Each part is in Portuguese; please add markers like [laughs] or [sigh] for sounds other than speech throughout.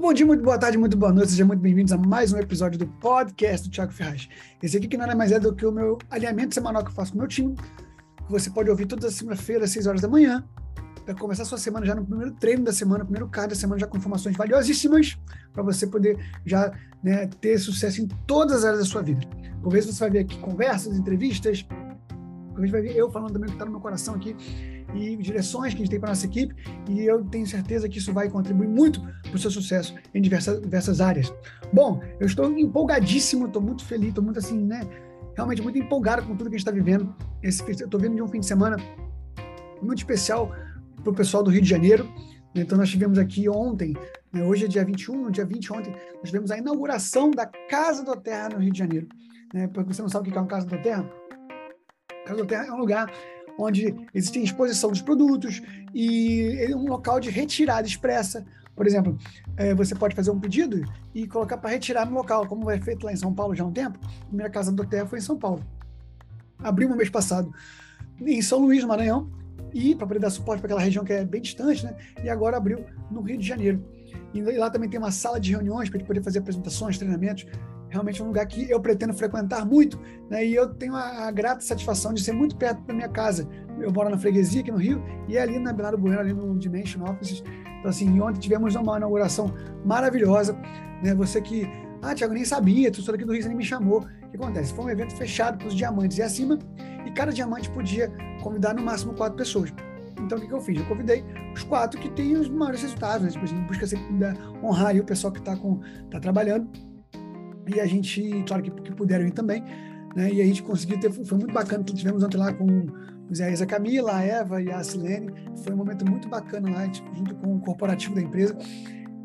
Muito bom dia, muito boa tarde, muito boa noite, sejam muito bem-vindos a mais um episódio do podcast do Thiago Ferraz. Esse aqui que nada mais é do que o meu alinhamento semanal que eu faço com o meu time, você pode ouvir toda segunda-feira, às 6 horas da manhã, para começar a sua semana já no primeiro treino da semana, primeiro card da semana, já com informações valiosíssimas, para você poder já né, ter sucesso em todas as áreas da sua vida. Por vezes você vai ver aqui conversas, entrevistas, por vezes vai ver eu falando também o que está no meu coração aqui, e direções que a gente tem para nossa equipe, e eu tenho certeza que isso vai contribuir muito para o seu sucesso em diversas, diversas áreas. Bom, eu estou empolgadíssimo, estou muito feliz, estou muito assim, né? Realmente muito empolgado com tudo que a gente está vivendo. Esse, eu estou vindo de um fim de semana muito especial para o pessoal do Rio de Janeiro. Então, nós tivemos aqui ontem, né, hoje é dia 21, no dia 20 ontem, nós tivemos a inauguração da Casa da Terra no Rio de Janeiro. Né, para você não sabe o que é uma Casa da Terra, Casa da Terra é um lugar onde existe exposição dos produtos e é um local de retirada expressa. Por exemplo, é, você pode fazer um pedido e colocar para retirar no local, como é feito lá em São Paulo já há um tempo. A primeira casa do Terra foi em São Paulo. Abriu no mês passado em São Luís, no Maranhão, e para poder dar suporte para aquela região que é bem distante, né? E agora abriu no Rio de Janeiro. E lá também tem uma sala de reuniões para poder fazer apresentações, treinamentos realmente um lugar que eu pretendo frequentar muito, né? E eu tenho a, a, grata satisfação de ser muito perto da minha casa. Eu moro na freguesia aqui no Rio e é ali na Bernardo Bueno, ali no Dimension Offices. Então, assim, ontem tivemos uma inauguração maravilhosa, né? Você que, ah, Tiago, nem sabia, tu sou aqui do Rio, você nem me chamou. O que acontece? Foi um evento fechado para os diamantes e acima, e cada diamante podia convidar no máximo quatro pessoas. Então, o que, que eu fiz? Eu convidei os quatro que têm os maiores resultados, né? Tipo, a gente busca sempre honrar o pessoal que está tá trabalhando e a gente, claro que, que puderam ir também, né? E a gente conseguiu ter, foi muito bacana, tivemos ontem lá com o Zé a Camila, a Eva e a Silene, foi um momento muito bacana lá, tipo, junto com o corporativo da empresa.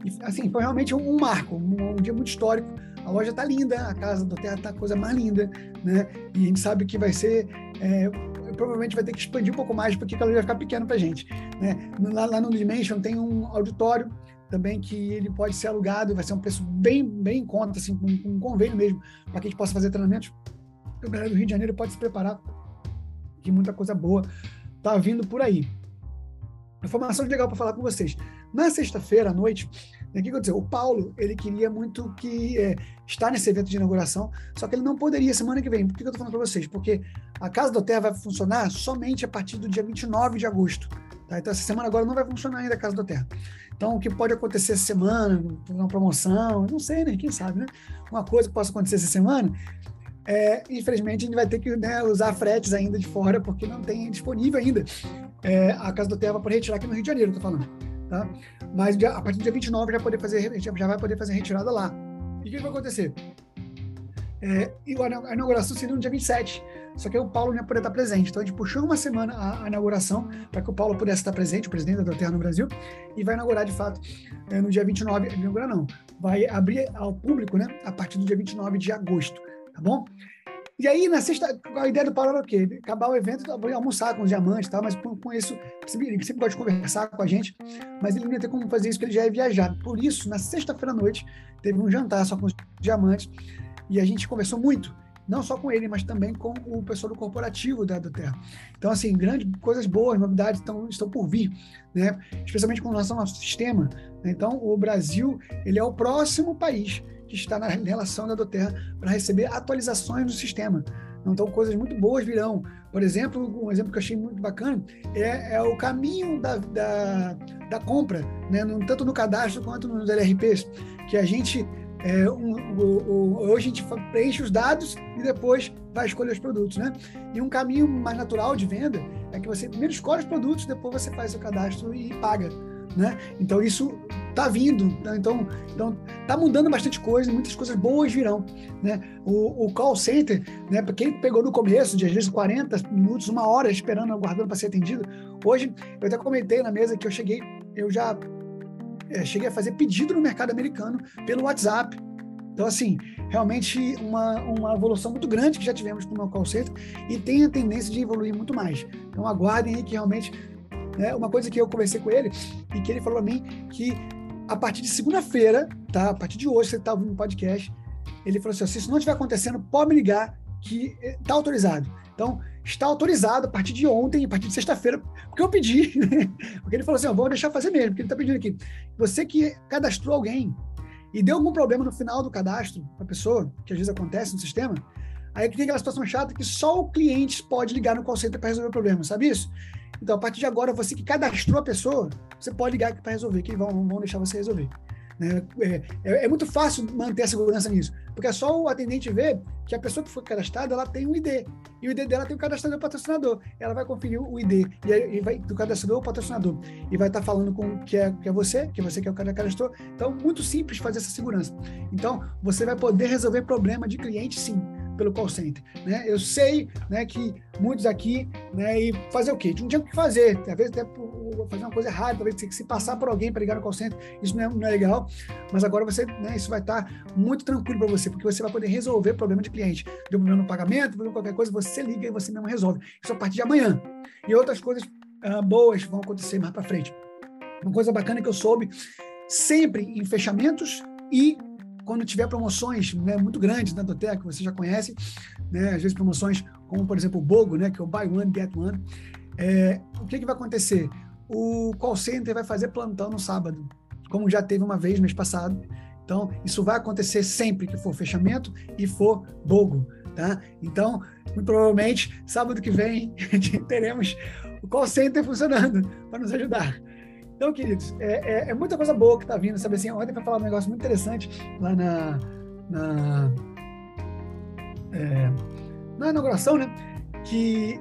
E, assim, foi realmente um, um marco, um, um, dia muito histórico. A loja tá linda, a casa do Terra tá a coisa mais linda, né? E a gente sabe que vai ser, é, provavelmente vai ter que expandir um pouco mais, porque ela vai ficar pequena pra gente, né? Lá, lá no Dimension tem um auditório também que ele pode ser alugado, vai ser um preço bem, bem em conta, assim, com, com um convênio mesmo, para que a gente possa fazer treinamentos. O galera do Rio de Janeiro pode se preparar, que muita coisa boa tá vindo por aí. Informação legal para falar com vocês. Na sexta-feira à noite, né, o que aconteceu? O Paulo, ele queria muito que é, estar nesse evento de inauguração, só que ele não poderia semana que vem. Por que eu estou falando para vocês? Porque a Casa do Terra vai funcionar somente a partir do dia 29 de agosto. Tá? Então, essa semana agora não vai funcionar ainda a Casa do Terra. Então, o que pode acontecer essa semana, uma promoção, não sei, né? Quem sabe, né? Uma coisa que possa acontecer essa semana, é, infelizmente, a gente vai ter que né, usar fretes ainda de fora, porque não tem disponível ainda é, a Casa do Terra para retirar aqui no Rio de Janeiro, tô falando. Tá? Mas a partir do dia 29 já, poder fazer, já vai poder fazer retirada lá. E o que vai acontecer? É, a inauguração seria no dia 27. Só que o Paulo não ia poder estar presente. Então a gente puxou uma semana a, a inauguração para que o Paulo pudesse estar presente, o presidente da Terra no Brasil, e vai inaugurar de fato é, no dia 29. Inaugurar não, vai abrir ao público né, a partir do dia 29 de agosto, tá bom? E aí, na sexta, a ideia do Paulo era o quê? Acabar o evento, almoçar com os diamantes e tal, mas com, com isso, ele sempre pode conversar com a gente, mas ele não ia ter como fazer isso, porque ele já ia viajar. Por isso, na sexta-feira à noite, teve um jantar só com os diamantes, e a gente conversou muito não só com ele, mas também com o pessoal do corporativo da, Terra. Então, assim, grandes coisas boas, novidades estão, estão por vir, né? especialmente com relação ao nosso sistema. Né? Então, o Brasil ele é o próximo país que está na relação da Doterra para receber atualizações do sistema. Então, coisas muito boas virão. Por exemplo, um exemplo que eu achei muito bacana é, é o caminho da, da, da compra, né? tanto no cadastro quanto nos LRPs, que a gente é, um, hoje a gente preenche os dados e depois vai escolher os produtos, né? E um caminho mais natural de venda é que você primeiro escolhe os produtos, depois você faz o cadastro e paga, né? Então isso tá vindo, tá? então então tá mudando bastante coisa, muitas coisas boas virão, né? O, o call center, né? Para quem pegou no começo, de às vezes 40 minutos, uma hora esperando, aguardando para ser atendido, hoje eu até comentei na mesa que eu cheguei, eu já é, cheguei a fazer pedido no mercado americano pelo WhatsApp. Então, assim, realmente uma, uma evolução muito grande que já tivemos com o call center e tem a tendência de evoluir muito mais. Então, aguardem aí que realmente. Né, uma coisa que eu conversei com ele e que ele falou a mim que a partir de segunda-feira, tá? A partir de hoje, você está ouvindo o podcast, ele falou assim: se isso não estiver acontecendo, pode me ligar que está eh, autorizado. Então, está autorizado a partir de ontem, a partir de sexta-feira, porque eu pedi, [laughs] porque ele falou assim, vou deixar fazer mesmo, porque ele está pedindo aqui. Você que cadastrou alguém e deu algum problema no final do cadastro para a pessoa, que às vezes acontece no sistema, aí tem aquela situação chata que só o cliente pode ligar no call center para resolver o problema, sabe isso? Então, a partir de agora, você que cadastrou a pessoa, você pode ligar para resolver, que vão, vão deixar você resolver. Né? É, é, é, muito fácil manter a segurança nisso, porque é só o atendente ver que a pessoa que foi cadastrada ela tem um ID, e o ID dela tem o cadastrador patrocinador. Ela vai conferir o ID e, e vai, do cadastrador ou patrocinador, e vai estar tá falando com que é, que é você, que é você que é o cara que cadastrou. Então, muito simples fazer essa segurança. Então, você vai poder resolver problema de cliente sim pelo call center. Né? Eu sei né, que muitos aqui, né, e fazer o quê? Não tinha o que fazer, às vezes até fazer uma coisa errada, talvez ter que se passar por alguém para ligar no call center, isso não é, não é legal, mas agora você, né, isso vai estar muito tranquilo para você, porque você vai poder resolver problema de cliente. Deu problema no pagamento, problema qualquer coisa, você liga e você mesmo resolve. Isso a partir de amanhã. E outras coisas uh, boas vão acontecer mais para frente. Uma coisa bacana que eu soube, sempre em fechamentos e quando tiver promoções né, muito grandes na que você já conhece, né, às vezes promoções como, por exemplo, o BOGO, né, que é o Buy One, Get One, é, o que, que vai acontecer? O call center vai fazer plantão no sábado, como já teve uma vez mês passado. Então, isso vai acontecer sempre que for fechamento e for BOGO. Tá? Então, muito provavelmente, sábado que vem, [laughs] teremos o call center funcionando para nos ajudar. Então, queridos, é, é, é muita coisa boa que está vindo, sabe assim? Ontem foi falar um negócio muito interessante lá na, na, é, na inauguração, né? Que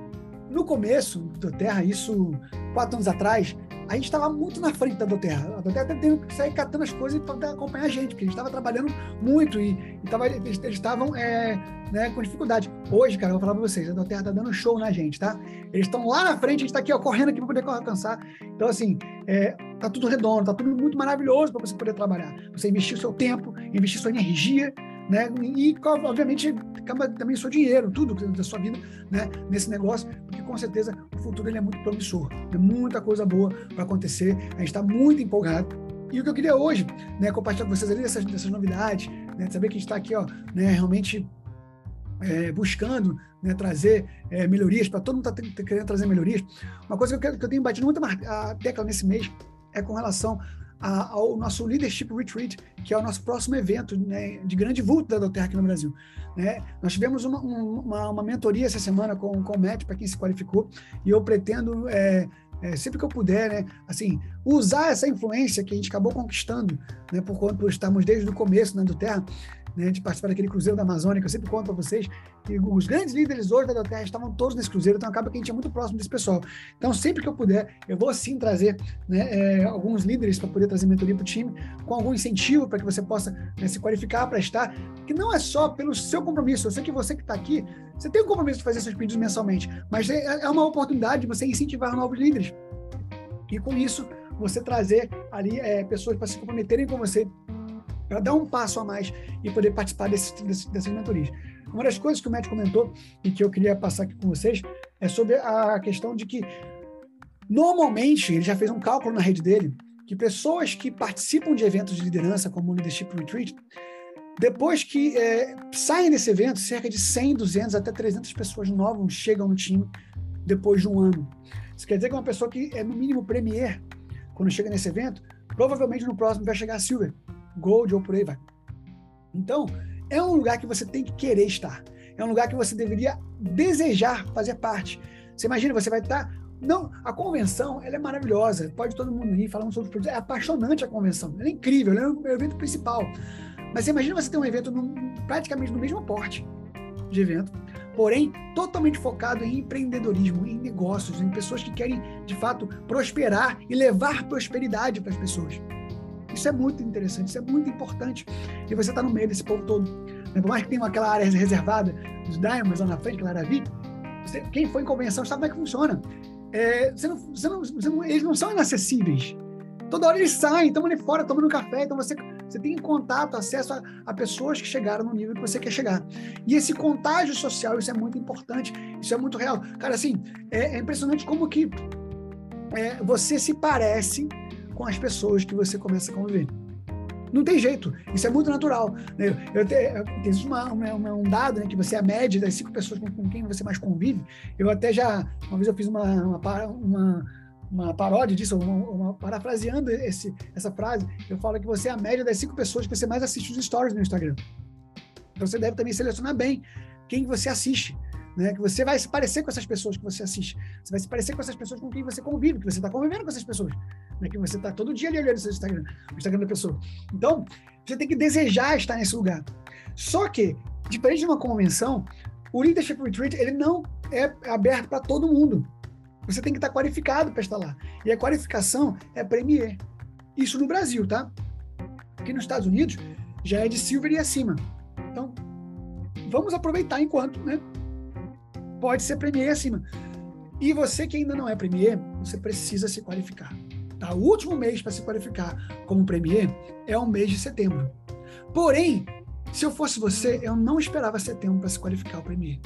no começo do Terra, isso quatro anos atrás, a gente estava muito na frente da Doterra. A Doterra tá tendo que sair catando as coisas para acompanhar a gente, porque a gente estava trabalhando muito e, e tava, eles estavam é, né, com dificuldade. Hoje, cara, eu vou falar para vocês, a Doterra está dando show na gente, tá? Eles estão lá na frente, a gente está aqui ó, correndo aqui para poder alcançar. Então, assim, é, tá tudo redondo, tá tudo muito maravilhoso para você poder trabalhar. Você investir o seu tempo, investir sua energia, né? E, obviamente, também o seu dinheiro, tudo da sua vida, né? Nesse negócio, porque com certeza o futuro ele é muito promissor. Tem muita coisa boa para acontecer. A gente está muito empolgado. E o que eu queria hoje, né, compartilhar com vocês ali dessas, dessas novidades, né, saber que a gente está aqui, ó, né, realmente é, buscando né, trazer é, melhorias, para todo mundo está querendo trazer melhorias. Uma coisa que eu, quero, que eu tenho batido muito a tecla nesse mês é com relação a, ao nosso Leadership Retreat, que é o nosso próximo evento né, de grande vulto da Doterra aqui no Brasil. Né? Nós tivemos uma, uma, uma, mentoria essa semana com, com o Matt, para quem se qualificou, e eu pretendo, é, é, sempre que eu puder, né, assim, usar essa influência que a gente acabou conquistando, né, por, por estarmos desde o começo né, do Terra, né, de participar daquele Cruzeiro da Amazônia, que eu sempre conto para vocês, que os grandes líderes hoje da Terra estavam todos nesse Cruzeiro, então acaba que a gente é muito próximo desse pessoal. Então, sempre que eu puder, eu vou sim trazer né, é, alguns líderes para poder trazer mentoria para o time, com algum incentivo para que você possa né, se qualificar para estar, que não é só pelo seu compromisso. Eu sei que você que está aqui, você tem o compromisso de fazer seus pedidos mensalmente, mas é, é uma oportunidade de você incentivar novos líderes. E com isso, você trazer ali é, pessoas para se comprometerem com você para dar um passo a mais e poder participar desse, desse, dessas mentorias. Uma das coisas que o Matt comentou e que eu queria passar aqui com vocês é sobre a questão de que, normalmente, ele já fez um cálculo na rede dele, que pessoas que participam de eventos de liderança, como o Leadership Retreat, depois que é, saem desse evento, cerca de 100, 200, até 300 pessoas novas chegam no time depois de um ano. Isso quer dizer que uma pessoa que é no mínimo Premier, quando chega nesse evento, provavelmente no próximo vai chegar a Silver. Gold ou por aí vai. Então, é um lugar que você tem que querer estar. É um lugar que você deveria desejar fazer parte. Você imagina, você vai estar. Não, a convenção ela é maravilhosa. Pode todo mundo ir falando sobre os É apaixonante a convenção. Ela é incrível, ela é o evento principal. Mas você imagina você ter um evento praticamente no mesmo porte de evento, porém totalmente focado em empreendedorismo, em negócios, em pessoas que querem de fato prosperar e levar prosperidade para as pessoas. Isso é muito interessante, isso é muito importante. E você está no meio desse povo todo. Né? Por mais que tenha aquela área reservada dos Diamonds lá na frente, aquela área VIP, você, quem foi em convenção sabe como é que funciona. É, você não, você não, você não, eles não são inacessíveis. Toda hora eles saem, estão ali fora tomando café, então você, você tem contato, acesso a, a, pessoas que chegaram no nível que você quer chegar. E esse contágio social, isso é muito importante, isso é muito real. Cara, assim, é, é impressionante como que é, você se parece com as pessoas que você começa a conviver. Não tem jeito, isso é muito natural. Né? Eu, uma, um dado né, que você é a média das cinco pessoas com, com, quem você mais convive. Eu até já, uma vez eu fiz uma, uma, uma uma paródia disso, uma, parafraseando esse, essa frase, eu falo que você é a média das cinco pessoas que você mais assiste os stories no Instagram. Então você deve também selecionar bem quem você assiste. Né? Que você vai se parecer com essas pessoas que você assiste. Você vai se parecer com essas pessoas com quem você convive, que você está convivendo com essas pessoas. Né? Que você está todo dia ali olhando seu Instagram, o Instagram da pessoa. Então, você tem que desejar estar nesse lugar. Só que, diferente de uma convenção, o Leadership Retreat ele não é aberto para todo mundo. Você tem que estar qualificado para estar lá. E a qualificação é Premier. Isso no Brasil, tá? Aqui nos Estados Unidos já é de Silver e acima. Então, vamos aproveitar enquanto, né? Pode ser Premier acima. E você que ainda não é Premier, você precisa se qualificar. Tá? O último mês para se qualificar como Premier é o mês de setembro. Porém, se eu fosse você, eu não esperava setembro para se qualificar ao Premier.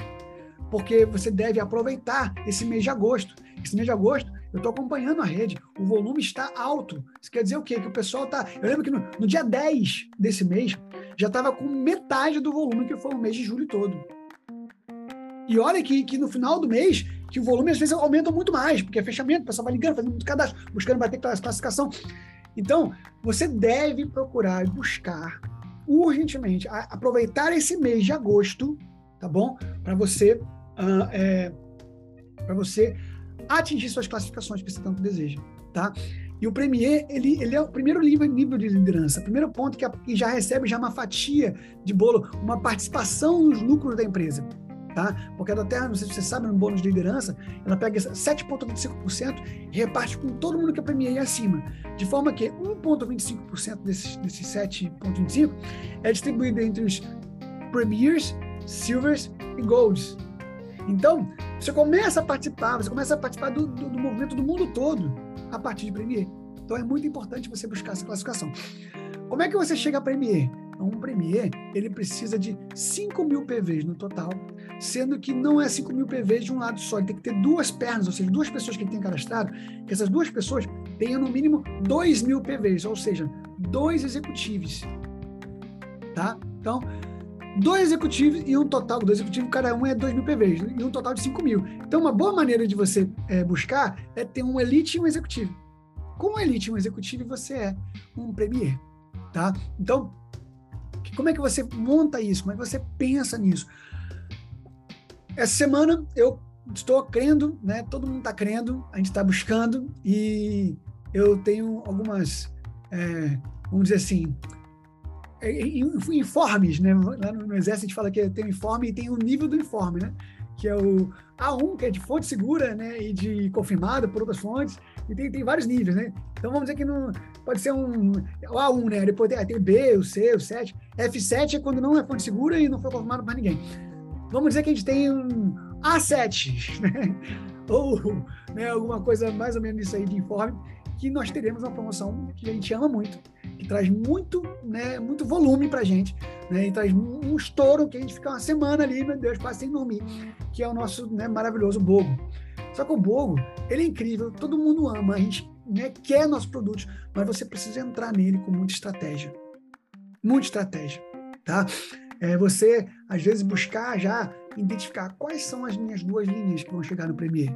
Porque você deve aproveitar esse mês de agosto. Esse mês de agosto, eu estou acompanhando a rede, o volume está alto. Isso quer dizer o quê? Que o pessoal está. Eu lembro que no, no dia 10 desse mês, já estava com metade do volume que foi o mês de julho todo. E olha que, que no final do mês, que o volume às vezes aumenta muito mais, porque é fechamento, o pessoal vai ligando, fazendo muito cadastro, buscando bater classificação. Então, você deve procurar buscar urgentemente a, aproveitar esse mês de agosto, tá bom? Para você, uh, é, para você atingir suas classificações que você tanto deseja, tá? E o Premier, ele, ele é o primeiro nível, nível de liderança, primeiro ponto que, a, que já recebe já uma fatia de bolo, uma participação nos lucros da empresa tá? Porque a Terra, não sei se você sabe, no bônus de liderança, ela pega 7,25% e reparte com todo mundo que é e acima. De forma que 1,25% desses, desses 7,25% é distribuído entre os Premiers, Silvers e Golds. Então, você começa a participar, você começa a participar do, do, do movimento do mundo todo a partir de Premier. Então, é muito importante você buscar essa classificação. Como é que você chega a Premier? Um Premier, ele precisa de 5 mil PVs no total, sendo que não é 5 mil PVs de um lado só, ele tem que ter duas pernas, ou seja, duas pessoas que ele tem cadastrado, que essas duas pessoas tenham no mínimo 2 mil PVs, ou seja, dois executivos. Tá? Então, dois executivos e um total, dois executivos, cada um é 2 mil PVs, e um total de 5 mil. Então, uma boa maneira de você é, buscar é ter um elite e um executivo. Com um elite e um executivo, você é um premier. Tá? Então, como é que você monta isso? Como é que você pensa nisso? Essa semana eu estou crendo, né? Todo mundo está crendo, a gente está buscando e eu tenho algumas, é, vamos dizer assim, é, informes, né? Lá no, Exército a gente fala que tem informe e tem o nível do informe, né? Que é o A1, que é de fonte segura, né? E de confirmada por outras fontes. E tem, tem vários níveis, né? Então vamos dizer que não pode ser um o A1, né? Depois tem, tem o B, o C, o 7. F7 é quando não é fonte segura e não foi confirmado para ninguém. Vamos dizer que a gente tem um A7, [laughs] né? Ou né, alguma coisa mais ou menos isso aí de informe, que nós teremos uma promoção que a gente ama muito, que traz muito, né, muito volume para a gente, né, e traz um estouro que a gente fica uma semana ali, meu Deus, quase sem dormir, que é o nosso né, maravilhoso Bogo. Só que o Bogo, ele é incrível, todo mundo ama, a gente né, quer nossos produtos, mas você precisa entrar nele com muita estratégia. Muita estratégia, tá? É você, às vezes, buscar já identificar quais são as minhas duas linhas que vão chegar no Premier.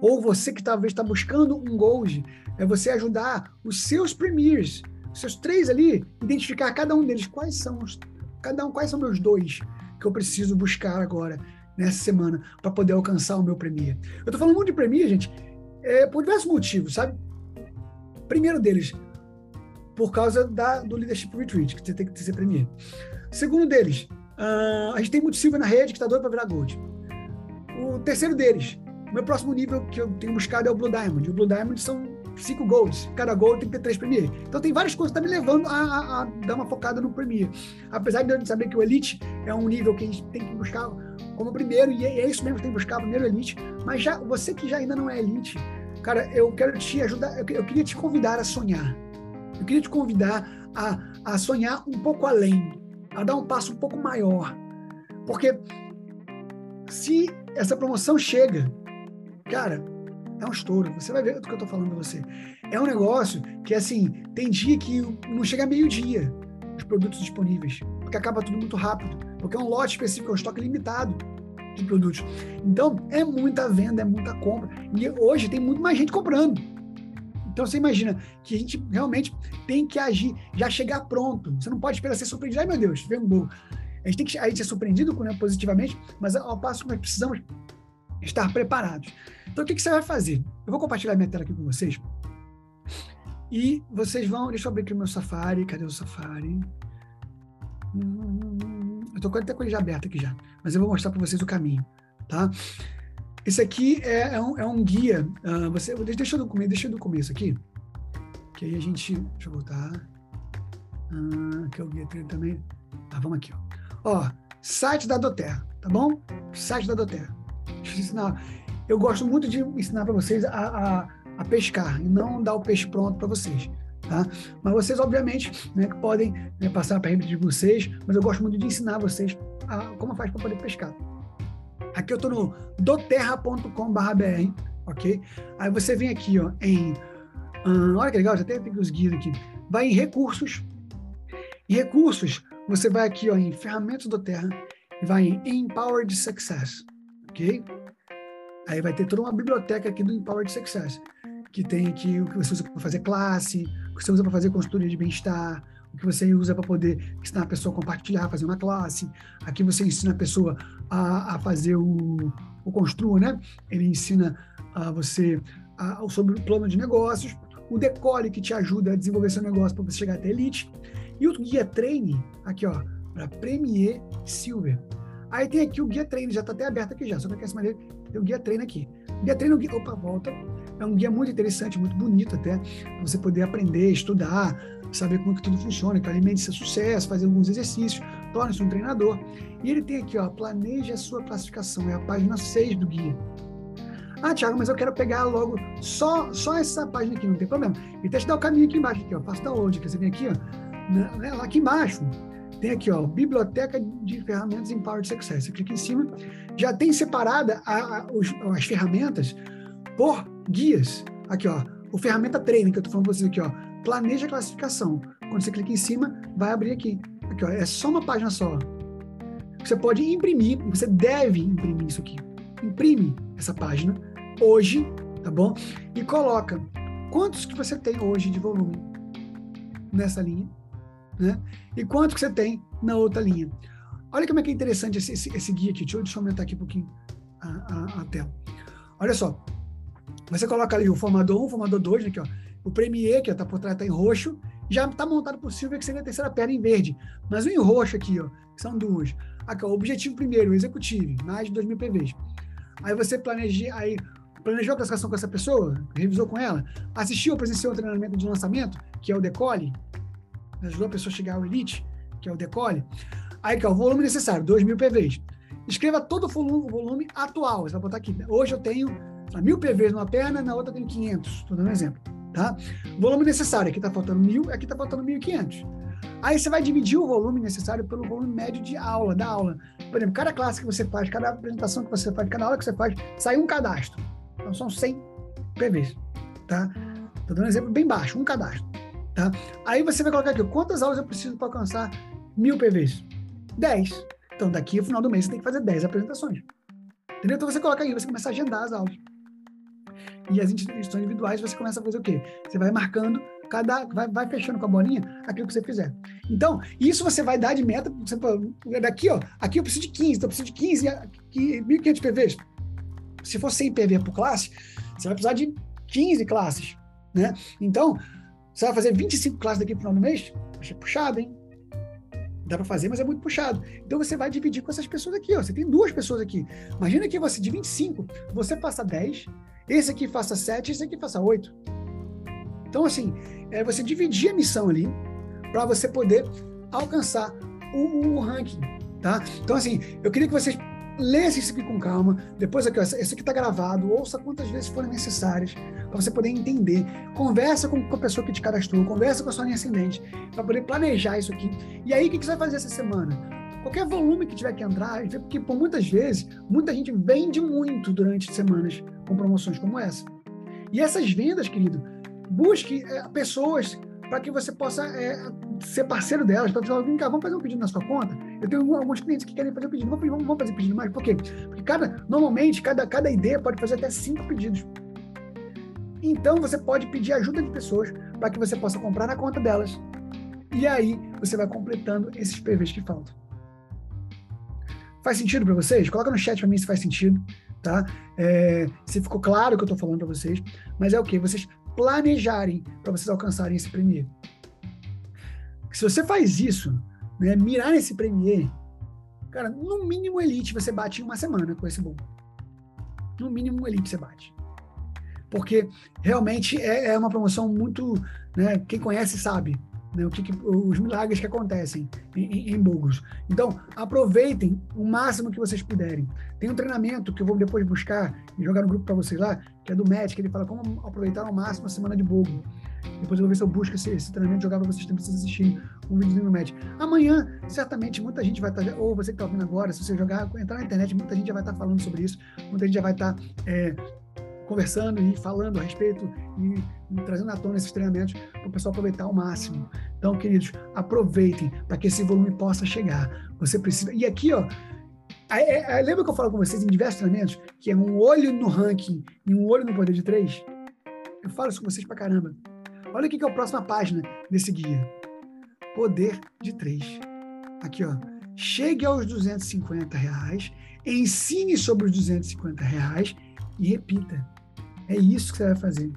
Ou você que talvez está buscando um Gold, é você ajudar os seus Premiers, os seus três ali, identificar cada um deles quais são os, cada um quais são meus dois que eu preciso buscar agora nessa semana para poder alcançar o meu Premier. Eu estou falando muito de Premier, gente, é, por diversos motivos, sabe? Primeiro deles, por causa da, do Leadership Retreat, que você tem que ser Premier. Segundo deles, uh, a gente tem muito Silver na rede que está doido para virar Gold. O terceiro deles, o meu próximo nível que eu tenho buscado é o Blue Diamond. O Blue Diamond são cinco golds. Cada gold tem que ter três Premier. Então tem várias coisas que estão tá me levando a, a, a, dar uma focada no Premier. Apesar de eu saber que o Elite é um nível que a gente tem que buscar como primeiro, e é, é isso mesmo que tem que buscar, primeiro Elite. Mas já você que já ainda não é Elite, cara, eu quero te ajudar, eu, eu queria te convidar a sonhar. Eu queria te convidar a, a sonhar um pouco além, a dar um passo um pouco maior. Porque se essa promoção chega, cara, é um estouro. Você vai ver do que eu estou falando para você. É um negócio que, assim, tem dia que não chega meio-dia os produtos disponíveis, porque acaba tudo muito rápido, porque é um lote específico, é um estoque limitado. de produtos. Então, é muita venda, é muita compra. E hoje tem muito mais gente comprando. Então, você imagina que a gente realmente tem que agir, já chegar pronto. Você não pode esperar ser surpreendido. Ai, meu Deus, vem um burro. A gente tem que a gente ser surpreendido né, positivamente, mas ao passo que nós precisamos estar preparados. Então, o que, que você vai fazer? Eu vou compartilhar minha tela aqui com vocês. E vocês vão. Deixa eu abrir aqui o meu Safari. Cadê o Safari? Eu estou até com ele já aberto aqui já. Mas eu vou mostrar para vocês o caminho. Tá? Esse aqui é, é, um, é um, guia. Uh, você, deixa, eu do começo, deixa eu do começo aqui. Que aí a gente. Deixa eu voltar. Uh, aqui é o guia também. Tá, vamos aqui. Ó. ó, site da Doterra, tá bom? Site da Doterra. Ensinar. Eu gosto muito de ensinar para vocês a, a, a, pescar e não dar o peixe pronto para vocês. Tá? Mas vocês, obviamente, né, podem né, passar a de vocês, mas eu gosto muito de ensinar vocês a, como faz para poder pescar. Aqui eu estou no doterra.com.br, ok? Aí você vem aqui ó, em. Hum, olha que legal, já tem os guias aqui. Vai em recursos. Em recursos, você vai aqui ó, em ferramentas do Terra e vai em Empowered Success, ok? Aí vai ter toda uma biblioteca aqui do Empowered Success, que tem aqui o que você usa para fazer classe, o que você usa para fazer consultoria de bem-estar, o que você usa para poder ensinar a pessoa a compartilhar, fazer uma classe. Aqui você ensina a pessoa a, a fazer o, o Construa, né? Ele ensina a você a, sobre o plano de negócios. O Decole, que te ajuda a desenvolver seu negócio para você chegar até Elite. E o Guia Treine, aqui, ó, para Premier Silver. Aí tem aqui o Guia Treine, já está até aberto aqui já, só que essa maneira tem o Guia Treine aqui. O Guia Treine, guia, opa, volta. É um guia muito interessante, muito bonito até, para você poder aprender, estudar, saber como que tudo funciona, que alimente seu sucesso, fazer alguns exercícios, torne-se um treinador. E ele tem aqui, ó, planeje a sua classificação, é a página 6 do guia. Ah, Thiago, mas eu quero pegar logo só, só essa página aqui, não tem problema. Ele te dá o caminho aqui embaixo, aqui, ó, faça download, que você vem aqui, ó, né, lá aqui embaixo, tem aqui, ó, Biblioteca de Ferramentas Empowered Success. Você clica em cima, já tem separada a, a, os, as ferramentas por guias. Aqui, ó, o ferramenta treino que eu tô falando para vocês aqui, ó, planeja a classificação. Quando você clica em cima, vai abrir aqui. Aqui, ó, é só uma página só. Você pode imprimir, você deve imprimir isso aqui. Imprime essa página hoje, tá bom? E coloca quantos que você tem hoje de volume nessa linha, né? E quanto que você tem na outra linha. Olha como é que é interessante esse, esse, esse guia aqui. Deixa eu, deixa eu, aumentar aqui um pouquinho a, a, a, tela. Olha só. Você coloca ali o formador 1, o formador 2, aqui, ó. O Premier, que está por trás, está em roxo, já está montado por Silvia, que seria a terceira perna em verde. Mas o em roxo aqui, ó, são duas. Aqui, ó, o objetivo primeiro, o executivo, mais de 2 mil PVs. Aí você planeja, aí planejou a classificação com essa pessoa, revisou com ela, assistiu ou presenciou o treinamento de lançamento, que é o decole, ajudou a pessoa a chegar ao elite, que é o decole. Aí, que é o volume necessário, 2 mil PVs. Escreva todo o volume, volume atual, você vai botar aqui. Hoje eu tenho mil PVs numa perna, na outra tenho 500, estou dando um exemplo. Tá? Volume necessário, aqui está faltando mil, aqui está faltando 1.500. Aí você vai dividir o volume necessário pelo volume médio de aula, da aula. Por exemplo, cada classe que você faz, cada apresentação que você faz, cada aula que você faz, sai um cadastro. Então são 100 PVs, tá? Estou dando um exemplo bem baixo, um cadastro, tá? Aí você vai colocar aqui, quantas aulas eu preciso para alcançar mil PVs? 10. Então daqui ao final do mês você tem que fazer 10 apresentações. Entendeu? Então você coloca aí, você começa a agendar as aulas. E as instituições individuais, você começa a fazer o quê? Você vai marcando, cada, vai, vai fechando com a bolinha aquilo que você fizer. Então, isso você vai dar de meta, você, daqui, ó, aqui eu preciso de 15, então eu preciso de 15, 1.500 PVs. Se for 100 PV por classe, você vai precisar de 15 classes, né? Então, você vai fazer 25 classes daqui no final do mês? Poxa, puxado, hein? Dá para fazer, mas é muito puxado. Então você vai dividir com essas pessoas aqui, ó. Você tem duas pessoas aqui. Imagina que você, de 25, você passa 10 esse aqui faça 7, esse aqui faça 8. Então, assim, é você dividir a missão ali para você poder alcançar o, o, ranking, tá? Então, assim, eu queria que vocês lessem isso aqui com calma. Depois aqui, ó, esse aqui está gravado, ouça quantas vezes forem necessárias para você poder entender. Conversa com, a pessoa que te cadastrou, conversa com a sua linha ascendente para poder planejar isso aqui. E aí, o que, você vai fazer essa semana? qualquer volume que tiver que entrar, porque por muitas vezes, muita gente vende muito durante semanas com promoções como essa. E essas vendas, querido, busque é, pessoas para que você possa é, ser parceiro delas, para falar, vem cá, vamos fazer um pedido na sua conta. Eu tenho alguns clientes que querem fazer pedido, vamos, vamos fazer pedido mais. Por quê? Porque cada, normalmente, cada, cada ideia pode fazer até cinco pedidos. Então, você pode pedir ajuda de pessoas para que você possa comprar na conta delas. E aí, você vai completando esses PVs que faltam. Faz sentido para vocês? Coloca no chat para mim se faz sentido, tá? É, se ficou claro o que eu estou falando para vocês. Mas é o que? Vocês planejarem para vocês alcançarem esse premier. Se você faz isso, né, mirar nesse premier, cara, no mínimo elite você bate em uma semana com esse bom. No mínimo elite você bate. Porque realmente é, é uma promoção muito, né, quem conhece sabe, né, o que, que, os milagres que acontecem em, em Bogos. Então, aproveitem o máximo que vocês puderem. Tem um treinamento que eu vou depois buscar e jogar no grupo para vocês lá, que é do Matt, que ele fala como aproveitar ao máximo a semana de Bogo. Depois eu vou ver se eu busco esse, esse treinamento jogar para vocês também precisam assistir um vídeo no Match. Amanhã, certamente, muita gente vai estar, tá, ou você que está ouvindo agora, se você jogar, entrar na internet, muita gente já vai estar tá falando sobre isso, muita gente já vai estar tá, é, conversando e falando a respeito e, trazendo à tona esses treinamentos para o pessoal aproveitar ao máximo. Então, queridos, aproveitem para que esse volume possa chegar. Você precisa. E aqui, ó, é, é, lembra que eu falo com vocês em diversos treinamentos que é um olho no ranking e um olho no poder de três? Eu falo isso com vocês pra caramba. Olha aqui que é a próxima página desse guia. Poder de três. Aqui, ó. Chegue aos 250 reais, ensine sobre os 250 reais e repita. É isso que você vai fazer.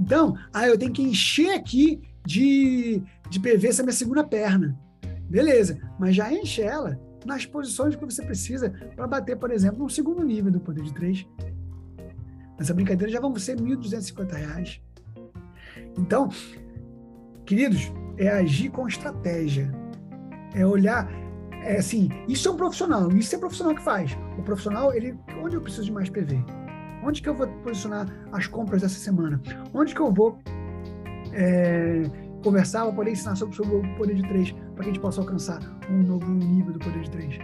Então, ah, eu tenho que encher aqui de, de PV essa minha segunda perna. Beleza, mas já enche ela nas posições que você precisa para bater, por exemplo, no segundo nível do poder de três. Nessa brincadeira já vão ser R$ 1.250. Então, queridos, é agir com estratégia. É olhar, é assim, isso é um profissional, isso é profissional que faz. O profissional, ele, onde eu preciso de mais PV? Onde que eu vou posicionar as compras dessa semana? Onde que eu vou é, conversar para poder ensinar sobre, sobre o poder de três, para que a gente possa alcançar um novo nível do poder de três?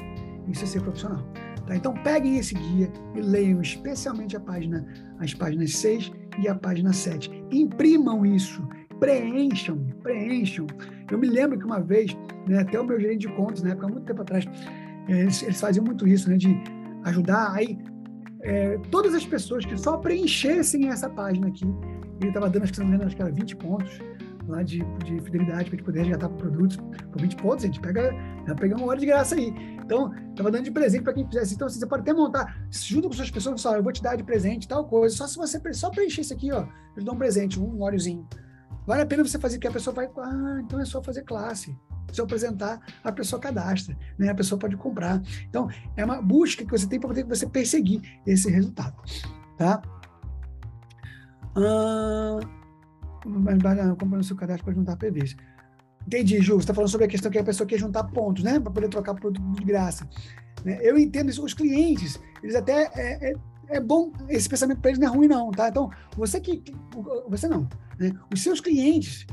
Isso é ser profissional. Tá? Então, peguem esse guia e leiam especialmente a página, as páginas 6 e a página 7. Imprimam isso, preencham, preencham. Eu me lembro que uma vez, né, até o meu gerente de contas, na época, muito tempo atrás, eles, eles faziam muito isso, né, de ajudar aí é, todas as pessoas que só preenchessem essa página aqui. Ele estava dando, acho que, se não me engano, acho que era 20 pontos lá de, de fidelidade para a gente poder resgatar produtos por 20 pontos, a gente pega, pega uma hora de graça aí. Então, estava dando de presente para quem fizesse. Então, assim, você pode até montar, junto com suas pessoas, só, eu vou te dar de presente tal coisa. Só se você só preencher isso aqui, ó, eu te dou um presente, um óleozinho. Vale a pena você fazer, que a pessoa vai, ah, então é só fazer classe. Se eu apresentar, a pessoa cadastra, né? A pessoa pode comprar. Então, é uma busca que você tem para poder você perseguir esse resultado, tá? Ah, comprando seu cadastro para juntar PVs. Entendi, Ju. Você está falando sobre a questão que a pessoa quer juntar pontos, né? Para poder trocar produto de graça. Né? Eu entendo isso. Os clientes, eles até. É, é, é bom, esse pensamento para eles não é ruim, não, tá? Então, você que. Você não. Né? Os seus clientes,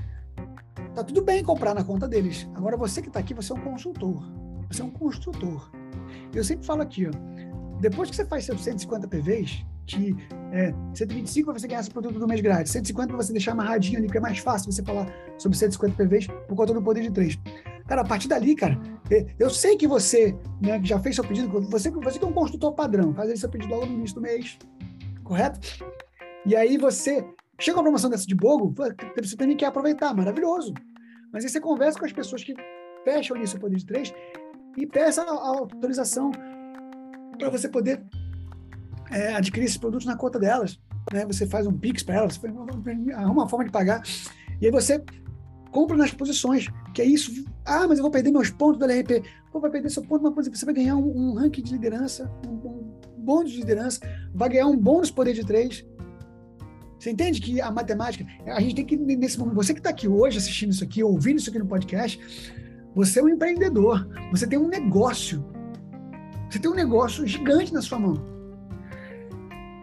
tá tudo bem comprar na conta deles. Agora, você que está aqui, você é um consultor. Você é um construtor. Eu sempre falo aqui, ó. Depois que você faz seus 150 PVs, que é, 125 para você ganhar esse produto do mês grátis, 150 para você deixar amarradinho ali, que é mais fácil você falar sobre 150 PVs por conta do poder de 3. Cara, a partir dali, cara, é, eu sei que você, né, que já fez seu pedido, você, você que é um construtor padrão, faz seu pedido logo no início do mês, correto? E aí você chega uma promoção dessa de bogo, você também quer aproveitar, maravilhoso. Mas aí você conversa com as pessoas que fecham ali seu poder de 3 e peça a autorização para você poder é, adquirir esses produtos na conta delas. Né? Você faz um Pix para elas, arruma uma forma de pagar, e aí você compra nas posições, que é isso. Ah, mas eu vou perder meus pontos do LRP. Pô, vai perder seu ponto, mas você vai ganhar um, um ranking de liderança, um, um bônus de liderança, vai ganhar um bônus poder de três. Você entende que a matemática, a gente tem que, nesse momento, você que está aqui hoje assistindo isso aqui, ouvindo isso aqui no podcast, você é um empreendedor, você tem um negócio. Você tem um negócio gigante na sua mão.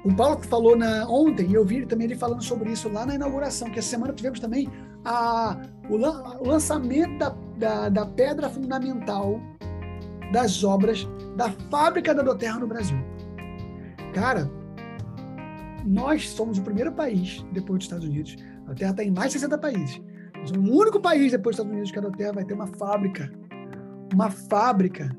O Paulo falou na, ontem, e eu vi também ele falando sobre isso lá na inauguração, que essa semana tivemos também a, o, o lançamento da, da, da, pedra fundamental das obras da fábrica da Doterra no Brasil. Cara, nós somos o primeiro país, depois dos Estados Unidos, a Terra está em mais de 60 países, o único país depois dos Estados Unidos que a Doterra vai ter uma fábrica. Uma fábrica.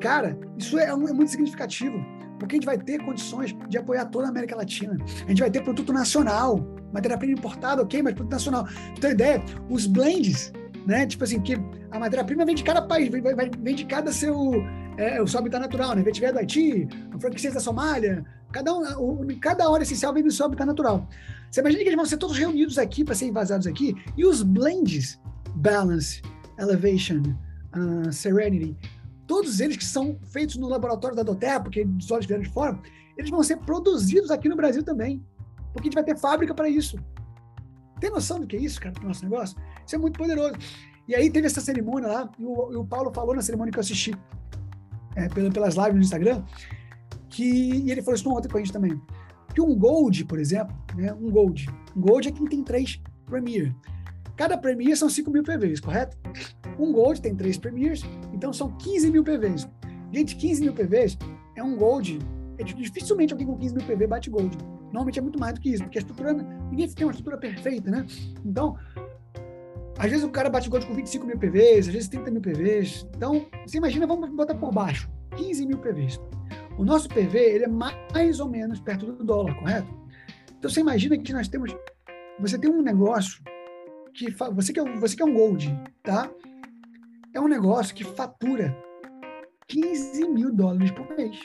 Cara, isso é, é muito significativo, porque a gente vai ter condições de apoiar toda a América Latina. A gente vai ter produto nacional, matéria-prima importada, ok, mas produto nacional. Pra ter ideia, os blends, né? Tipo assim, que a matéria-prima vem de cada país, vem, vem de cada seu, é, o seu habitat natural, né? Vetiver do Haiti, a franquia da Somália, cada, um, cada hora essencial vem do seu habitat natural. Você imagina que eles vão ser todos reunidos aqui para serem vazados aqui, e os blends, Balance, Elevation, uh, Serenity, todos eles que são feitos no laboratório da Doterra, porque os olhos vieram de fora, eles vão ser produzidos aqui no Brasil também, porque a gente vai ter fábrica para isso. Tem noção do que é isso, cara, para o nosso negócio? Isso é muito poderoso. E aí teve essa cerimônia lá, e o, e o Paulo falou na cerimônia que eu assisti é, pelas lives no Instagram, que e ele falou isso ontem com a gente também, que um Gold, por exemplo, né, um Gold, um Gold é quem tem três Premier. Cada Premier são 5 mil PVs, correto? Um Gold tem três Premiers, então são 15 mil PVs. Gente, 15 mil PVs é um Gold, é dificilmente alguém com 15 mil PV bate Gold. Normalmente é muito mais do que isso, porque a estrutura, ninguém tem uma estrutura perfeita, né? Então, às vezes o cara bate Gold com 25 mil PVs, às vezes 30 mil PVs. Então, você imagina, vamos botar por baixo, 15 mil PVs. O nosso PV, ele é mais ou menos perto do dólar, correto? Então, você imagina que nós temos, você tem um negócio que, você que é, você que é um Gold, tá? É um negócio que fatura 15 mil dólares por mês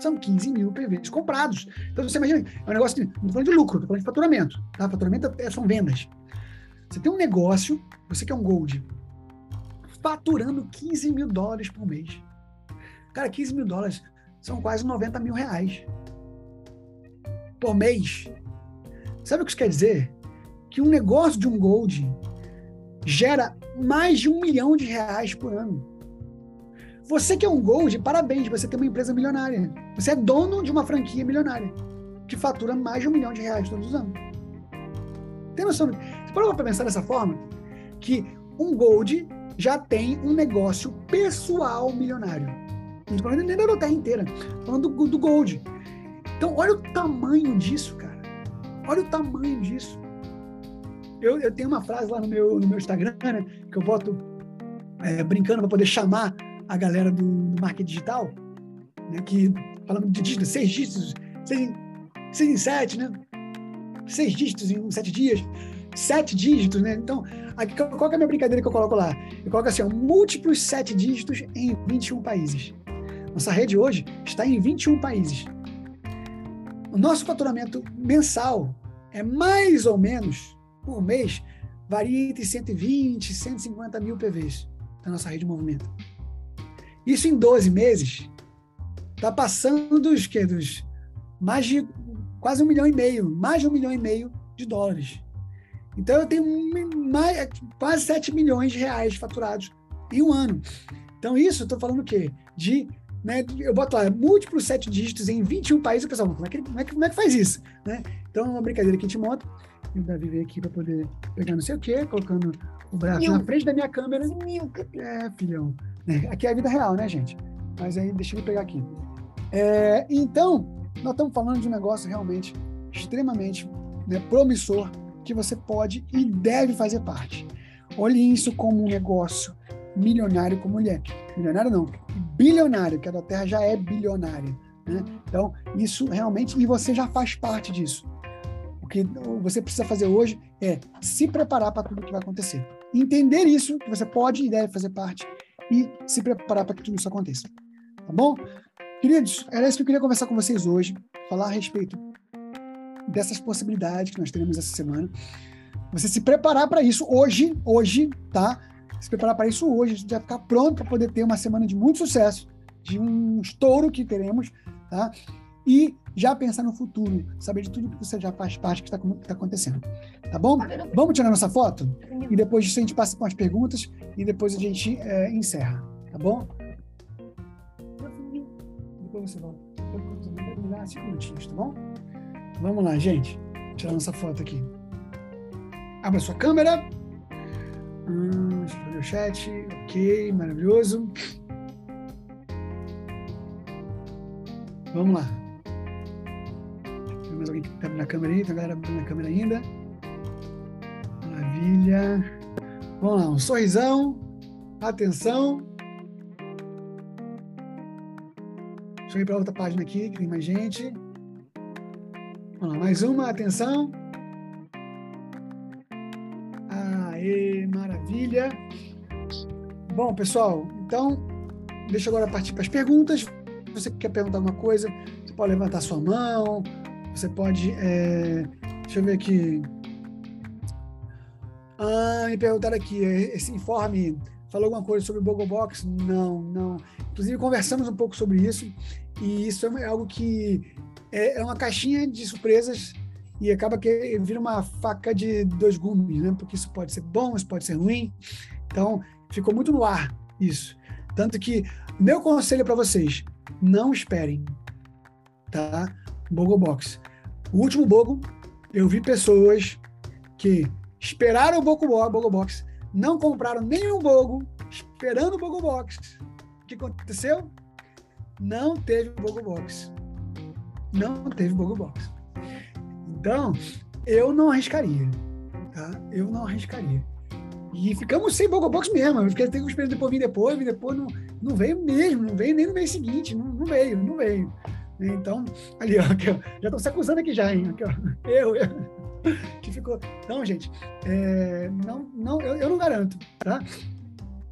são 15 mil PVs comprados. Então você imagina, é um negócio, não estou falando de lucro, estou falando de faturamento. Tá? Faturamento é, são vendas. Você tem um negócio, você que é um gold, faturando 15 mil dólares por mês. Cara, 15 mil dólares são quase 90 mil reais por mês. Sabe o que isso quer dizer? Que um negócio de um gold gera mais de um milhão de reais por ano. Você que é um Gold, parabéns, você tem uma empresa milionária. Você é dono de uma franquia milionária, que fatura mais de um milhão de reais todos os anos. Tem noção? Você parou para pensar dessa forma? Que um Gold já tem um negócio pessoal milionário. Nem da terra inteira, falando do, do Gold. Então, olha o tamanho disso, cara. Olha o tamanho disso. Eu, eu tenho uma frase lá no meu, no meu Instagram, né, que eu boto é, brincando para poder chamar a galera do, do marketing digital, né, que falando de dígitos, seis dígitos, seis, seis em sete, né? Seis dígitos em sete dias, sete dígitos, né? Então, aqui, qual é a minha brincadeira que eu coloco lá? Eu coloco assim, ó, múltiplos sete dígitos em 21 países. Nossa rede hoje está em 21 países. O nosso faturamento mensal é mais ou menos, por mês, varia entre 120 e 150 mil PVs da nossa rede de movimento. Isso em 12 meses está passando dos, que, dos mais de quase um milhão e meio, mais de um milhão e meio de dólares. Então eu tenho mais, quase 7 milhões de reais faturados em um ano. Então isso, eu estou falando o quê? De, né, eu boto lá, múltiplos sete dígitos em 21 países, o pessoal, como é que, como é que, como é que faz isso? Né? Então é uma brincadeira que a gente monta. E o Davi veio aqui para poder pegar não sei o quê, colocando o braço na frente da minha câmera. É, filhão. É, aqui é a vida real, né, gente? Mas aí, deixa eu pegar aqui. É, então, nós estamos falando de um negócio realmente extremamente né, promissor que você pode e deve fazer parte. Olhe isso como um negócio milionário como ele é. Milionário não, bilionário, que a da Terra já é bilionária. Né? Então, isso realmente, e você já faz parte disso. O que você precisa fazer hoje é se preparar para tudo que vai acontecer. Entender isso, que você pode e deve fazer parte, e se preparar para que tudo isso aconteça. Tá bom? Queridos, era isso que eu queria conversar com vocês hoje, falar a respeito dessas possibilidades que nós teremos essa semana. Você se preparar para isso hoje, hoje, tá? Se preparar para isso hoje, a gente vai ficar pronto para poder ter uma semana de muito sucesso, de um estouro que teremos, tá? E já pensar no futuro, saber de tudo que você já faz parte que está tá acontecendo. Tá bom? Vamos tirar nossa foto? E depois disso a gente passa com as perguntas e depois a gente é, encerra. Tá bom? Depois você volta. Dar cinco minutinhos, tá bom? Vamos lá, gente. Tirar nossa foto aqui. Abra sua câmera. Hum, deixa eu ver o chat. Ok, maravilhoso. Vamos lá mais alguém que está na câmera aí? Tem galera na câmera ainda? Maravilha. Vamos lá, um sorrisão. Atenção. Deixa eu ir para outra página aqui, que tem mais gente. Vamos lá, mais uma, atenção. Maravilha. Bom, pessoal, então, deixa eu agora partir para as perguntas. Se você quer perguntar alguma coisa, você pode levantar sua mão, você pode. É... Deixa eu ver aqui. Ah, me perguntaram aqui, esse informe falou alguma coisa sobre o Bogobox? Não, não. Inclusive, conversamos um pouco sobre isso, e isso é algo que é, é uma caixinha de surpresas e acaba que vira uma faca de dois gumes, né? Porque isso pode ser bom, isso pode ser ruim. Então, ficou muito no ar isso. Tanto que, meu conselho para vocês, não esperem, tá? Bogobox. O último Bogo, eu vi pessoas que esperaram o Bogobox, não compraram nenhum Bogo, esperando o Bogobox. O que aconteceu? Não teve Bogobox. Não teve Bogobox. Então, eu não arriscaria, tá? Eu não arriscaria. E ficamos sem Bogobox mesmo. Eu fiquei com esperança depois vir depois, vir depois não, não veio mesmo, não veio nem no mês seguinte, não, não veio, não veio. Então, ali, ó, aqui, ó, já estão se acusando aqui já, hein? Aqui, ó, eu, eu, que ficou. Então, gente, é, não, não, eu, eu não garanto, tá?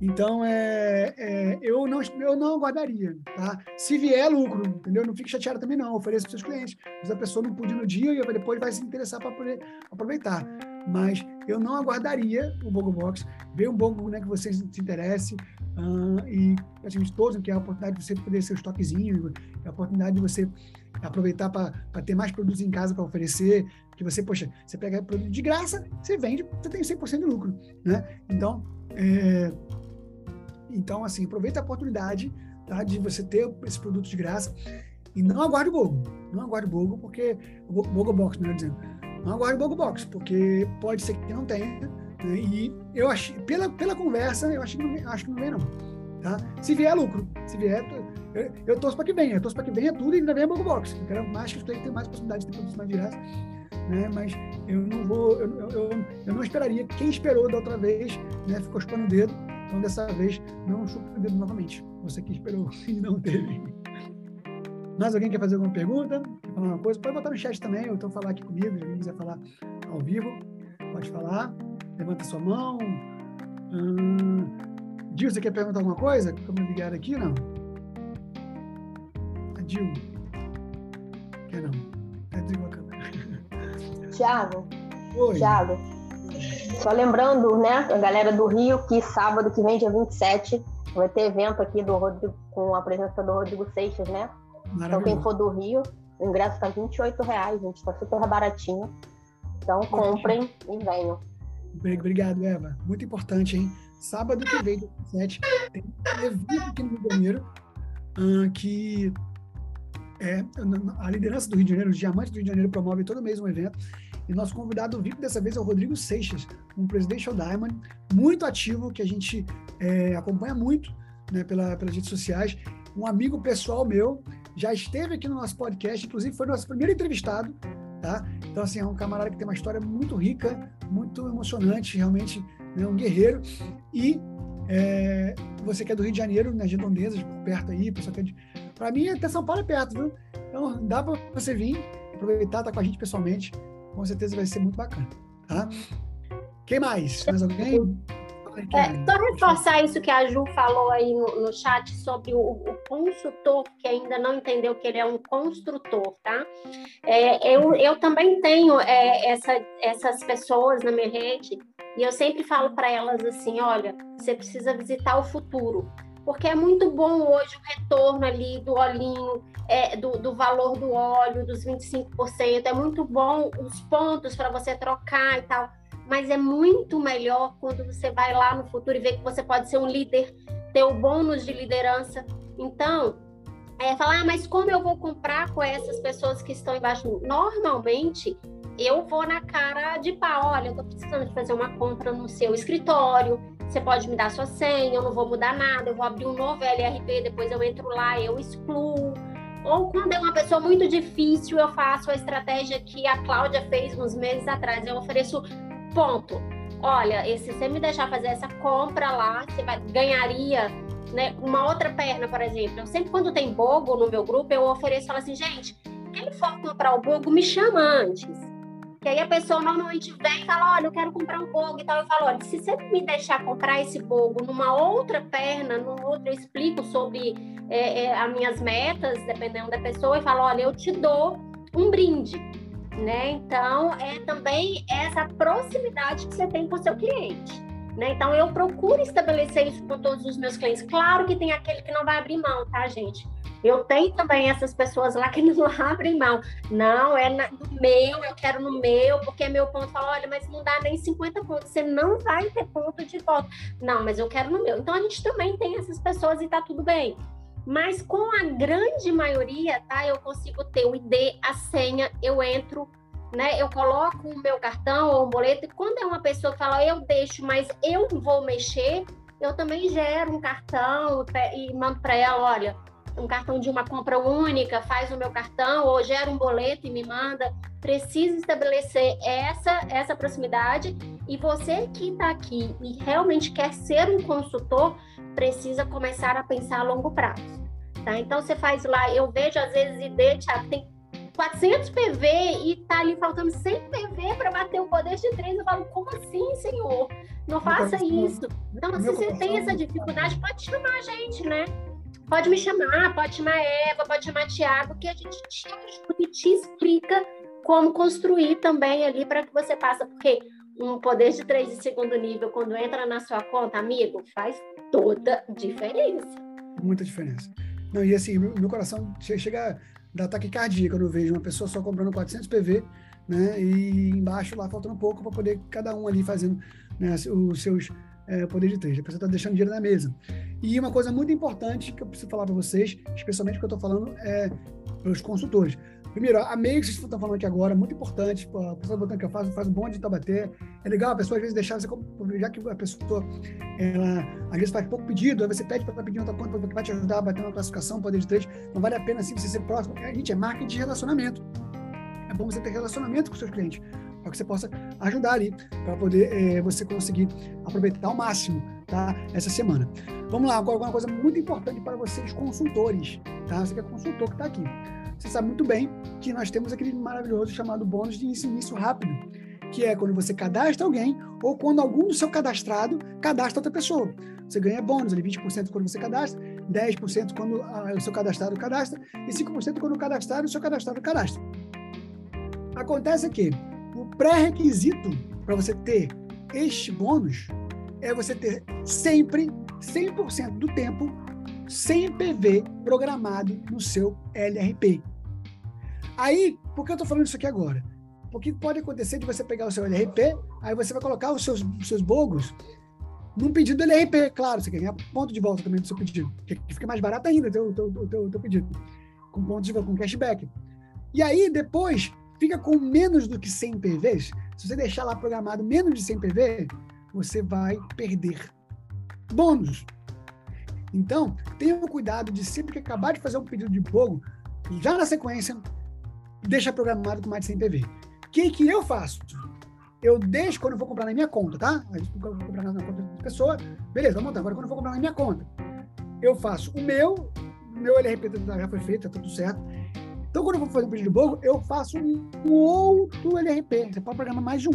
Então, é, é, eu, não, eu não aguardaria, tá? Se vier lucro, entendeu? Não fique chateado também não, ofereça para seus clientes. Mas a pessoa não pude no dia e depois vai se interessar para poder aproveitar. Mas eu não aguardaria o Bogo Box, ver um Bogo né, que você se interesse uh, e praticamente todos, que é a oportunidade de você poder ser o estoquezinho, é a oportunidade de você aproveitar para ter mais produtos em casa para oferecer, que você, poxa, você pega produto de graça, você vende, você tem 100% de lucro, né? Então, é, então, assim, aproveita a oportunidade tá, de você ter esse produto de graça e não aguarde o Bogo. Não aguarde o Bogo, porque. O Bogo Box, melhor dizendo. Não aguarde o Bogo Box, porque pode ser que não tenha. Né, e eu achei, pela, pela conversa, eu acho que não, acho que não vem, não. Tá? Se vier, é lucro. Se vier, eu, eu torço para que venha. Eu torço para que venha tudo e ainda venha Bogo Box. Eu quero mais que os clientes tenham mais possibilidade de ter produtos mais de graça. Né? Mas eu não vou, eu, eu, eu, não esperaria. Quem esperou da outra vez, né, ficou chupando o dedo então, dessa vez, não chupa o dedo novamente. Você que esperou [laughs] e não teve. Mais alguém quer fazer alguma pergunta? Quer falar uma coisa? Pode botar no chat também, ou então falar aqui comigo, se alguém quiser falar ao vivo, pode falar. Levanta sua mão. Hum, Dil, você quer perguntar alguma coisa? Como ligar aqui, não? A Dil. Quer não? É a câmera. [laughs] Tiago. Oi. Tiago, só lembrando, né, a galera do Rio, que sábado que vem, dia 27, vai ter evento aqui do Rodrigo, com a presença do Rodrigo Seixas, né? Então, quem for do Rio, o ingresso tá 28 reais, gente, tá super baratinho. Então, comprem e venham. Obrigado, Eva. Muito importante, hein? Sábado que vem, dia 27, tem um evento aqui no Rio de Janeiro, uh, que é, a liderança do Rio de Janeiro, os diamantes do Rio de Janeiro promove todo mês um evento e nosso convidado VIP dessa vez é o Rodrigo Seixas, um Presidential Diamond, muito ativo, que a gente é, acompanha muito né, pela, pelas redes sociais. Um amigo pessoal meu, já esteve aqui no nosso podcast, inclusive foi nosso primeiro entrevistado, tá? Então, assim, é um camarada que tem uma história muito rica, muito emocionante, realmente, né, um guerreiro. E é, você que é do Rio de Janeiro, nas né, redondezas, perto aí, pessoal que é de... Para mim, até São Paulo é perto, viu? Então, dá para você vir, aproveitar, estar tá com a gente pessoalmente com certeza vai ser muito bacana. Tá? Quem mais? Mais alguém? É, só reforçar isso que a Ju falou aí no, no chat sobre o, o, consultor, que ainda não entendeu que ele é um construtor, tá? É, eu, eu também tenho é, essa, essas pessoas na minha rede e eu sempre falo para elas assim: olha, você precisa visitar o futuro porque é muito bom hoje o retorno ali do olhinho, é, do, do, valor do óleo, dos 25%, é muito bom os pontos para você trocar e tal, mas é muito melhor quando você vai lá no futuro e vê que você pode ser um líder, ter o bônus de liderança. Então, é, falar, ah, mas como eu vou comprar com essas pessoas que estão embaixo? Normalmente, eu vou na cara de pau, olha, eu estou precisando de fazer uma compra no seu escritório, você pode me dar sua senha, eu não vou mudar nada, eu vou abrir um novo LRP, depois eu entro lá, eu excluo. Ou quando é uma pessoa muito difícil, eu faço a estratégia que a Cláudia fez uns meses atrás, eu ofereço ponto. olha, se você me deixar fazer essa compra lá, você vai, ganharia né, uma outra perna, por exemplo. Eu sempre, quando tem bogo no meu grupo, eu ofereço, falo assim, gente, quem for comprar o bogo, me chama antes que aí a pessoa normalmente vem e fala, olha, eu quero comprar um bogo e tal. Eu falo, olha, se você me deixar comprar esse bogo numa outra perna, num outro, eu explico sobre é, é, as minhas metas, dependendo da pessoa, e falo, olha, eu te dou um brinde. Né? Então, é também essa proximidade que você tem com o seu cliente. Né? Então, eu procuro estabelecer isso com todos os meus clientes. Claro que tem aquele que não vai abrir mão, tá, gente? Eu tenho também essas pessoas lá que não [laughs] abrem mão. Não, é na, no meu, eu quero no meu, porque é meu ponto. Fala, olha, mas não dá nem 50 pontos, você não vai ter ponto de volta. Não, mas eu quero no meu. Então a gente também tem essas pessoas e tá tudo bem. Mas com a grande maioria, tá? Eu consigo ter o ID, a senha, eu entro, né? Eu coloco o meu cartão ou um boleto, e quando é uma pessoa que fala, eu deixo, mas eu vou mexer, eu também gero um cartão e mando para ela, olha, um cartão de uma compra única, faz o meu cartão ou gera um boleto e me manda. Precisa estabelecer essa, essa proximidade e você que está aqui e realmente quer ser um consultor, precisa começar a pensar a longo prazo. Tá? Então você faz lá, eu vejo às vezes ID, Thiago, tem 400 PV e tá ali faltando 100 PV para bater o poder de três. Eu falo, como assim, senhor? Não faça isso. Então, se você tem essa dificuldade, pode chamar a gente, né? Pode me chamar, pode chamar Eva, pode chamar Tiago, que a gente te ajuda e te explica como construir também ali para que você passe, porque um poder de três de segundo nível, quando entra na sua conta, amigo, faz toda diferença. Muita diferença. Não, e assim, meu coração chega a dar taquicardia quando eu vejo uma pessoa só comprando 400 PV, né, e embaixo lá faltando um pouco para poder cada um ali fazendo né, os seus é, de três. A pessoa está deixando dinheiro na mesa. E uma coisa muito importante que eu preciso falar para vocês, especialmente que eu estou falando é, para os consultores. Primeiro, a meio que vocês estão falando aqui agora, muito importante, a pessoa botando que eu faço, faz um bom de Tabaté. É legal a pessoa às vezes deixar você, já que a pessoa, ela às vezes faz pouco pedido, aí você pede para pedir outra conta, porque vai te ajudar a bater uma classificação, poder de três. Não vale a pena assim você ser próximo. A gente é marketing de relacionamento. É bom você ter relacionamento com seus clientes para que você possa ajudar ali, para poder é, você conseguir aproveitar ao máximo tá, essa semana. Vamos lá, agora uma coisa muito importante para vocês, consultores. Tá? Você que é consultor que está aqui. Você sabe muito bem que nós temos aquele maravilhoso chamado bônus de início rápido, que é quando você cadastra alguém ou quando algum do seu cadastrado cadastra outra pessoa. Você ganha bônus ali, 20% quando você cadastra, 10% quando ah, o seu cadastrado cadastra e 5% quando o cadastrado o seu cadastrado cadastra. Acontece que pré-requisito para você ter este bônus é você ter sempre, 100% do tempo, 100 PV programado no seu LRP. Aí, por que eu estou falando isso aqui agora? Porque pode acontecer de você pegar o seu LRP, aí você vai colocar os seus, seus bogos num pedido do LRP, claro, você ganha ponto de volta também do seu pedido, que fica mais barato ainda o teu, teu, teu, teu pedido, com ponto de volta, com cashback. E aí, depois, fica com menos do que 100 PVs, se você deixar lá programado menos de 100 PV, você vai perder bônus. Então, tenha cuidado de sempre que acabar de fazer um pedido de fogo, já na sequência, deixa programado com mais de 100 PV. O que, que eu faço? Eu deixo quando eu vou comprar na minha conta, tá? Eu vou comprar na conta da pessoa, beleza, vamos montar. Agora, quando eu vou comprar na minha conta, eu faço o meu, meu LRP já foi feito, tá tudo certo. Então, quando eu vou fazer um pedido de bolo, eu faço um outro LRP. Você pode programar mais de um.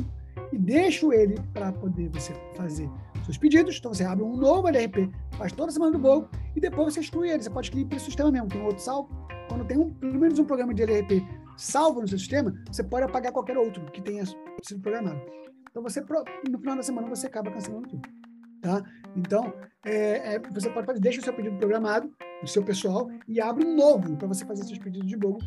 E deixo ele para poder você fazer seus pedidos. Então, você abre um novo LRP, faz toda semana do bolo, e depois você exclui ele. Você pode excluir pelo sistema mesmo. Tem outro salvo. Quando tem um, pelo menos um programa de LRP salvo no seu sistema, você pode apagar qualquer outro que tenha sido programado. Então, você, no final da semana, você acaba cancelando tudo. Tá? Então, é, é, você pode fazer, deixa o seu pedido programado, o seu pessoal, e abre um novo para você fazer seus pedidos de bolo.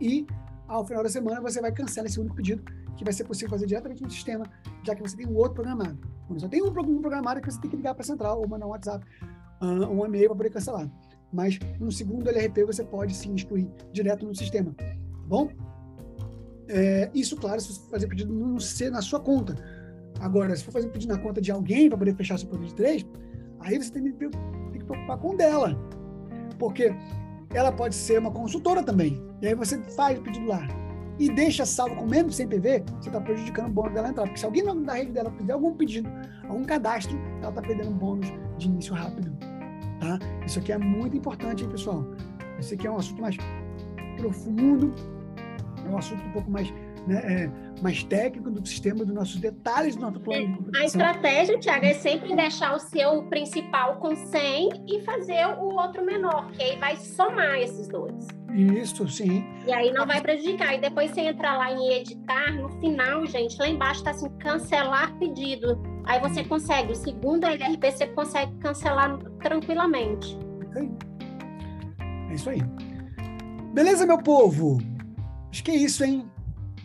E, ao final da semana, você vai cancelar esse único pedido, que vai ser possível fazer diretamente no sistema, já que você tem um outro programado. Quando só tem um programado que você tem que ligar para a central, ou mandar um WhatsApp, um e-mail para poder cancelar. Mas, no segundo LRP, você pode sim excluir direto no sistema. Tá bom? É, isso, claro, se você fazer pedido no, na sua conta Agora, se for fazer pedido na conta de alguém para poder fechar seu produto de três, aí você tem que, tem que preocupar com dela. Porque ela pode ser uma consultora também. E aí você faz o pedido lá. e deixa salvo com menos de 100 PV, você está prejudicando o bônus dela entrar. Porque se alguém da rede dela fizer algum pedido, algum cadastro, ela está perdendo um bônus de início rápido. Tá? Isso aqui é muito importante, hein, pessoal? Isso aqui é um assunto mais profundo, é um assunto um pouco mais né, é, mais técnico do sistema, dos nossos detalhes do nosso plano. A estratégia, Tiago, é sempre deixar o seu principal com 100 e fazer o outro menor, que aí vai somar esses dois. Isso, sim. E aí não vai prejudicar. E depois você entra lá em editar, no final, gente, lá embaixo está assim, cancelar pedido. Aí você consegue, o segundo LRP você consegue cancelar tranquilamente. É isso aí. Beleza, meu povo? Acho que é isso, hein?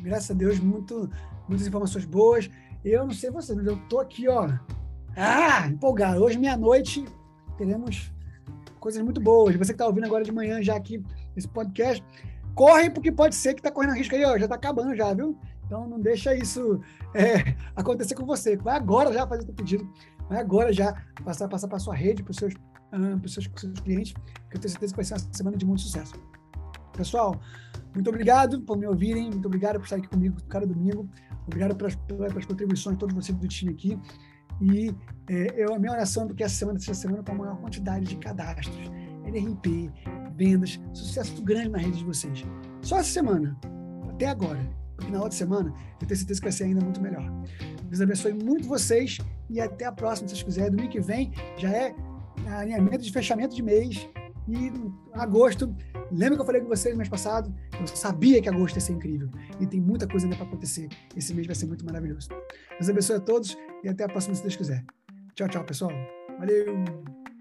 graças a Deus, muito, muitas informações boas. Eu não sei você, mas eu tô aqui, ó. Ah, empolgado. Hoje, meia-noite, teremos coisas muito boas. Você que está ouvindo agora de manhã já aqui esse podcast, corre, porque pode ser que está correndo risco aí, ó. Já está acabando já, viu? Então não deixa isso [laughs] é, acontecer com você. Vai agora já fazer o pedido. Vai agora já passar, passar para sua rede, para os seus, uh, seus, seus clientes, que eu tenho certeza que vai ser uma semana de muito sucesso. Pessoal, muito obrigado por me ouvirem, muito obrigado por estar aqui comigo cada domingo, obrigado pelas, pelas contribuições de todos vocês do time aqui. E é, eu, a minha oração do que essa semana seja semana com a maior quantidade de cadastros, NRP, vendas, sucesso grande na rede de vocês. Só essa semana, até agora, porque na outra semana eu tenho certeza que vai ser ainda muito melhor. Deus abençoe muito vocês e até a próxima, se vocês quiserem. Domingo que vem já é alinhamento de fechamento de mês e agosto, lembra que eu falei com vocês no mês passado? Eu sabia que agosto ia ser incrível. E tem muita coisa ainda para acontecer. Esse mês vai ser muito maravilhoso. Deus abençoe a todos e até a próxima, se Deus quiser. Tchau, tchau, pessoal. Valeu!